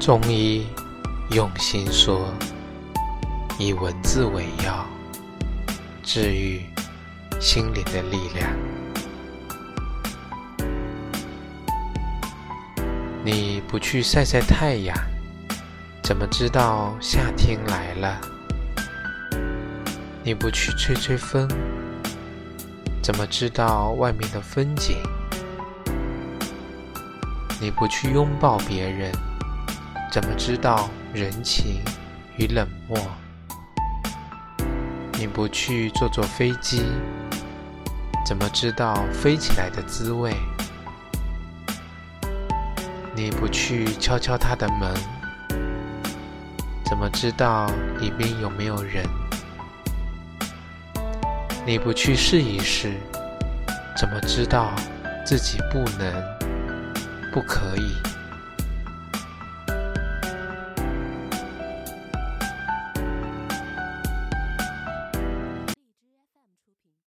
中医用心说，以文字为药，治愈心灵的力量。你不去晒晒太阳，怎么知道夏天来了？你不去吹吹风，怎么知道外面的风景？你不去拥抱别人，怎么知道人情与冷漠？你不去坐坐飞机，怎么知道飞起来的滋味？你不去敲敲他的门，怎么知道里面有没有人？你不去试一试，怎么知道自己不能？不可以。